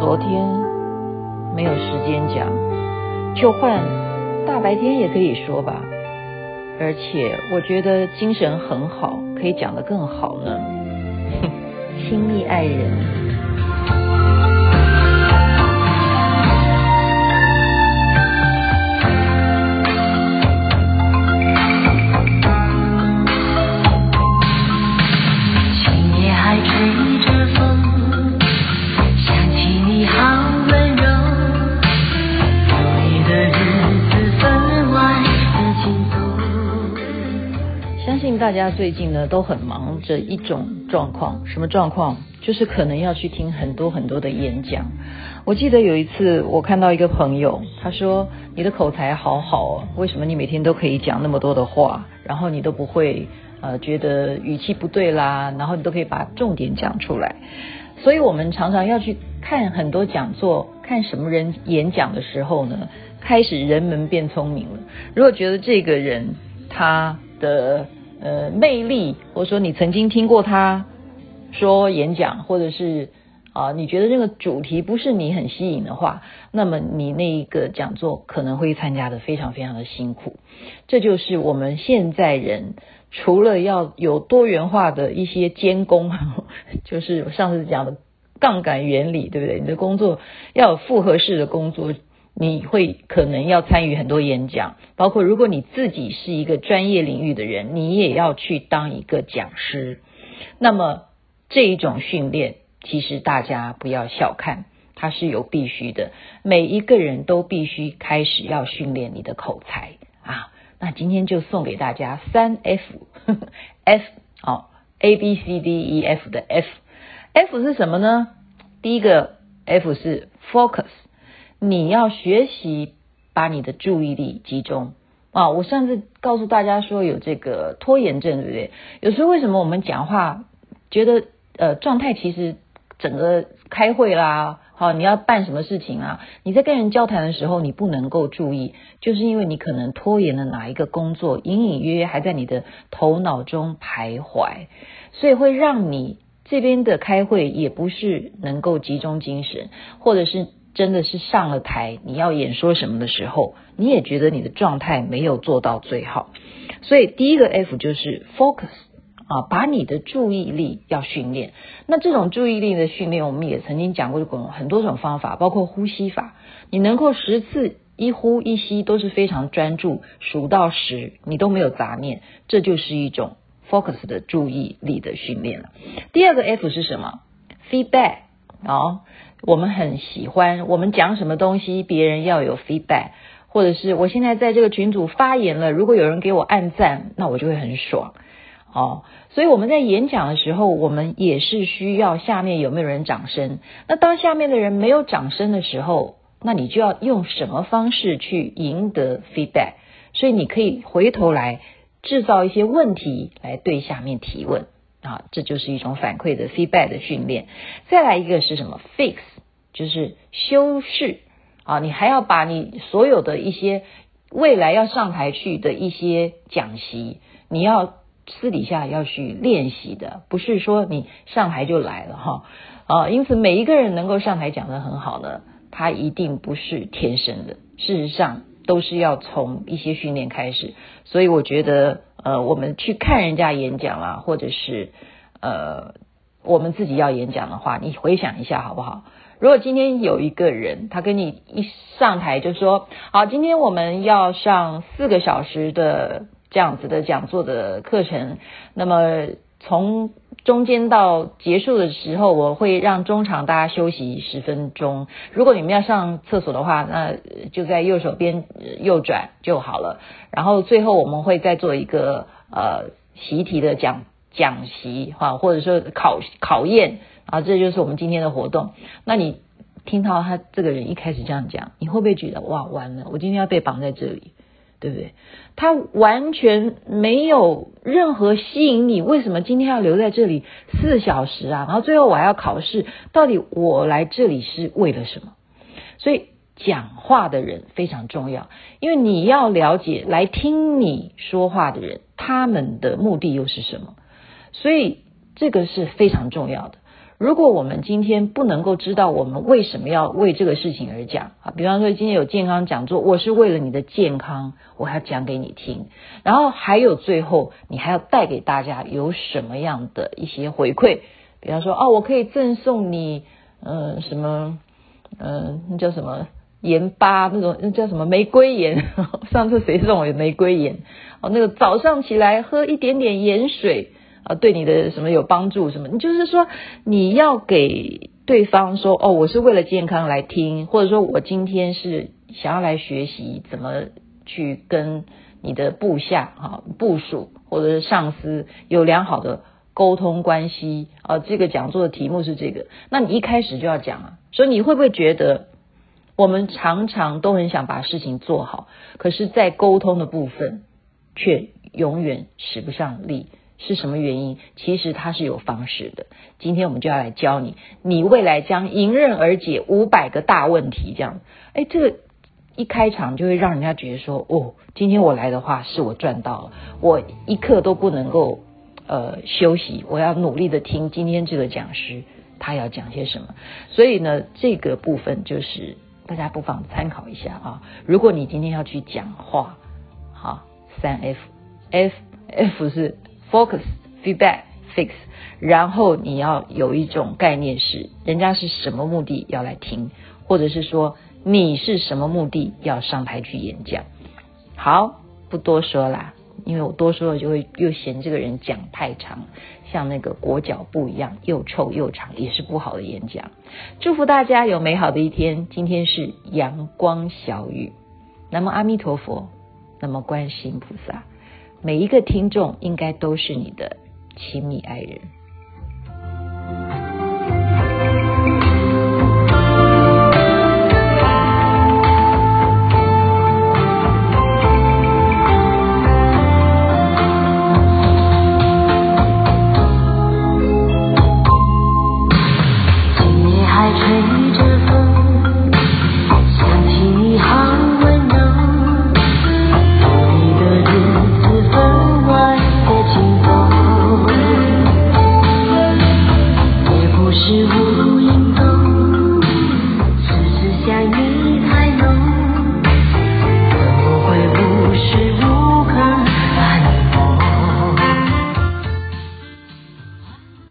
昨天没有时间讲，就换大白天也可以说吧。而且我觉得精神很好，可以讲得更好呢。亲密爱人。大家最近呢都很忙着一种状况，什么状况？就是可能要去听很多很多的演讲。我记得有一次我看到一个朋友，他说：“你的口才好好哦，为什么你每天都可以讲那么多的话，然后你都不会呃觉得语气不对啦，然后你都可以把重点讲出来。”所以我们常常要去看很多讲座，看什么人演讲的时候呢，开始人们变聪明了。如果觉得这个人他的呃，魅力，或者说你曾经听过他说演讲，或者是啊、你觉得这个主题不是你很吸引的话，那么你那一个讲座可能会参加的非常非常的辛苦。这就是我们现在人除了要有多元化的一些兼工，就是上次讲的杠杆原理，对不对？你的工作要有复合式的工作。你会可能要参与很多演讲，包括如果你自己是一个专业领域的人，你也要去当一个讲师。那么这一种训练，其实大家不要小看，它是有必须的。每一个人都必须开始要训练你的口才啊。那今天就送给大家三 F，F 哦，A B C D E F 的 F，F 是什么呢？第一个 F 是 Focus。你要学习把你的注意力集中啊！我上次告诉大家说有这个拖延症，对不对？有时候为什么我们讲话觉得呃状态其实整个开会啦，好，你要办什么事情啊？你在跟人交谈的时候，你不能够注意，就是因为你可能拖延了哪一个工作，隐隐约约还在你的头脑中徘徊，所以会让你这边的开会也不是能够集中精神，或者是。真的是上了台，你要演说什么的时候，你也觉得你的状态没有做到最好。所以第一个 F 就是 focus 啊，把你的注意力要训练。那这种注意力的训练，我们也曾经讲过很多种方法，包括呼吸法。你能够十次一呼一吸都是非常专注，数到十你都没有杂念，这就是一种 focus 的注意力的训练了。第二个 F 是什么？feedback 啊。我们很喜欢，我们讲什么东西，别人要有 feedback，或者是我现在在这个群组发言了，如果有人给我按赞，那我就会很爽哦。所以我们在演讲的时候，我们也是需要下面有没有人掌声。那当下面的人没有掌声的时候，那你就要用什么方式去赢得 feedback？所以你可以回头来制造一些问题来对下面提问。啊，这就是一种反馈的 feedback 的训练。再来一个是什么？fix，就是修饰啊，你还要把你所有的一些未来要上台去的一些讲习，你要私底下要去练习的，不是说你上台就来了哈啊。因此，每一个人能够上台讲得很好呢，他一定不是天生的，事实上都是要从一些训练开始。所以，我觉得。呃，我们去看人家演讲啊，或者是呃，我们自己要演讲的话，你回想一下好不好？如果今天有一个人，他跟你一上台就说：“好，今天我们要上四个小时的这样子的讲座的课程，那么从。”中间到结束的时候，我会让中场大家休息十分钟。如果你们要上厕所的话，那就在右手边右转就好了。然后最后我们会再做一个呃习题的讲讲习哈，或者说考考验啊，这就是我们今天的活动。那你听到他这个人一开始这样讲，你会不会觉得哇，完了，我今天要被绑在这里？对不对？他完全没有任何吸引你，为什么今天要留在这里四小时啊？然后最后我还要考试，到底我来这里是为了什么？所以讲话的人非常重要，因为你要了解来听你说话的人，他们的目的又是什么？所以这个是非常重要的。如果我们今天不能够知道我们为什么要为这个事情而讲啊，比方说今天有健康讲座，我是为了你的健康，我要讲给你听。然后还有最后，你还要带给大家有什么样的一些回馈？比方说哦，我可以赠送你，嗯、呃，什么，嗯、呃，那叫什么盐巴那种，那叫什么玫瑰盐？上次谁送我玫瑰盐？哦，那个早上起来喝一点点盐水。啊，对你的什么有帮助？什么？你就是说，你要给对方说，哦，我是为了健康来听，或者说我今天是想要来学习怎么去跟你的部下啊、部属或者是上司有良好的沟通关系啊。这个讲座的题目是这个，那你一开始就要讲啊，说你会不会觉得我们常常都很想把事情做好，可是，在沟通的部分却永远使不上力。是什么原因？其实它是有方式的。今天我们就要来教你，你未来将迎刃而解五百个大问题。这样，哎，这个一开场就会让人家觉得说，哦，今天我来的话是我赚到了，我一刻都不能够呃休息，我要努力的听今天这个讲师他要讲些什么。所以呢，这个部分就是大家不妨参考一下啊。如果你今天要去讲话，好，三 F，F F 是。Focus, feedback, fix，然后你要有一种概念是，人家是什么目的要来听，或者是说你是什么目的要上台去演讲。好，不多说啦，因为我多说了就会又嫌这个人讲太长，像那个裹脚布一样又臭又长，也是不好的演讲。祝福大家有美好的一天，今天是阳光小雨，南无阿弥陀佛，南无观世音菩萨。每一个听众应该都是你的亲密爱人。